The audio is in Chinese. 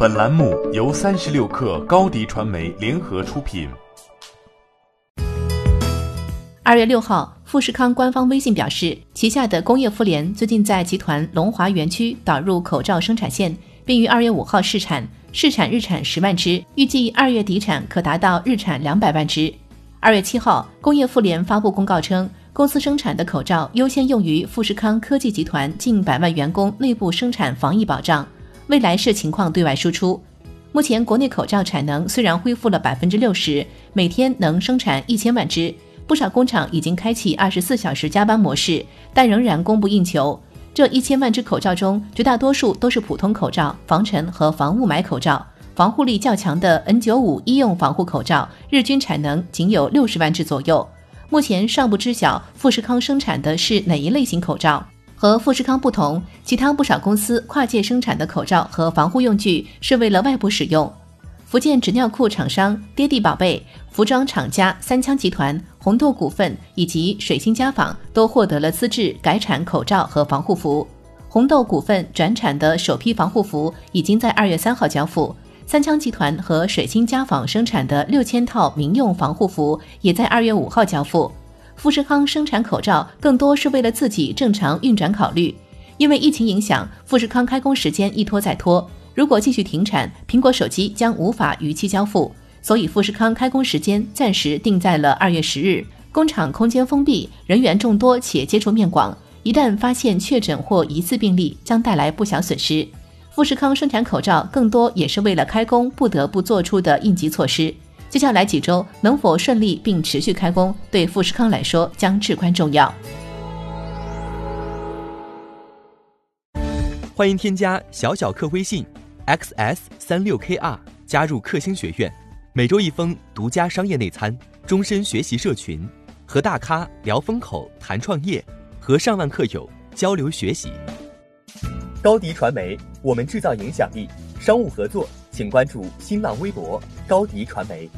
本栏目由三十六氪高低传媒联合出品。二月六号，富士康官方微信表示，旗下的工业妇联最近在集团龙华园区导入口罩生产线，并于二月五号试产，试产日产十万只，预计二月底产可达到日产两百万只。二月七号，工业妇联发布公告称，公司生产的口罩优先用于富士康科技集团近百万员工内部生产防疫保障，未来视情况对外输出。目前，国内口罩产能虽然恢复了百分之六十，每天能生产一千万只，不少工厂已经开启二十四小时加班模式，但仍然供不应求。这一千万只口罩中，绝大多数都是普通口罩、防尘和防雾霾口罩。防护力较强的 N95 医用防护口罩，日均产能仅有六十万只左右。目前尚不知晓富士康生产的是哪一类型口罩。和富士康不同，其他不少公司跨界生产的口罩和防护用具是为了外部使用。福建纸尿裤厂商爹地宝贝、服装厂家三枪集团、红豆股份以及水星家纺都获得了资质改产口罩和防护服。红豆股份转产的首批防护服已经在二月三号交付。三枪集团和水星家纺生产的六千套民用防护服也在二月五号交付。富士康生产口罩更多是为了自己正常运转考虑，因为疫情影响，富士康开工时间一拖再拖。如果继续停产，苹果手机将无法逾期交付，所以富士康开工时间暂时定在了二月十日。工厂空间封闭，人员众多且接触面广，一旦发现确诊或疑似病例，将带来不小损失。富士康生产口罩更多也是为了开工不得不做出的应急措施。接下来几周能否顺利并持续开工，对富士康来说将至关重要。欢迎添加小小客微信，xs 三六 kr，加入克星学院，每周一封独家商业内参，终身学习社群，和大咖聊风口、谈创业，和上万客友交流学习。高迪传媒，我们制造影响力。商务合作，请关注新浪微博高迪传媒。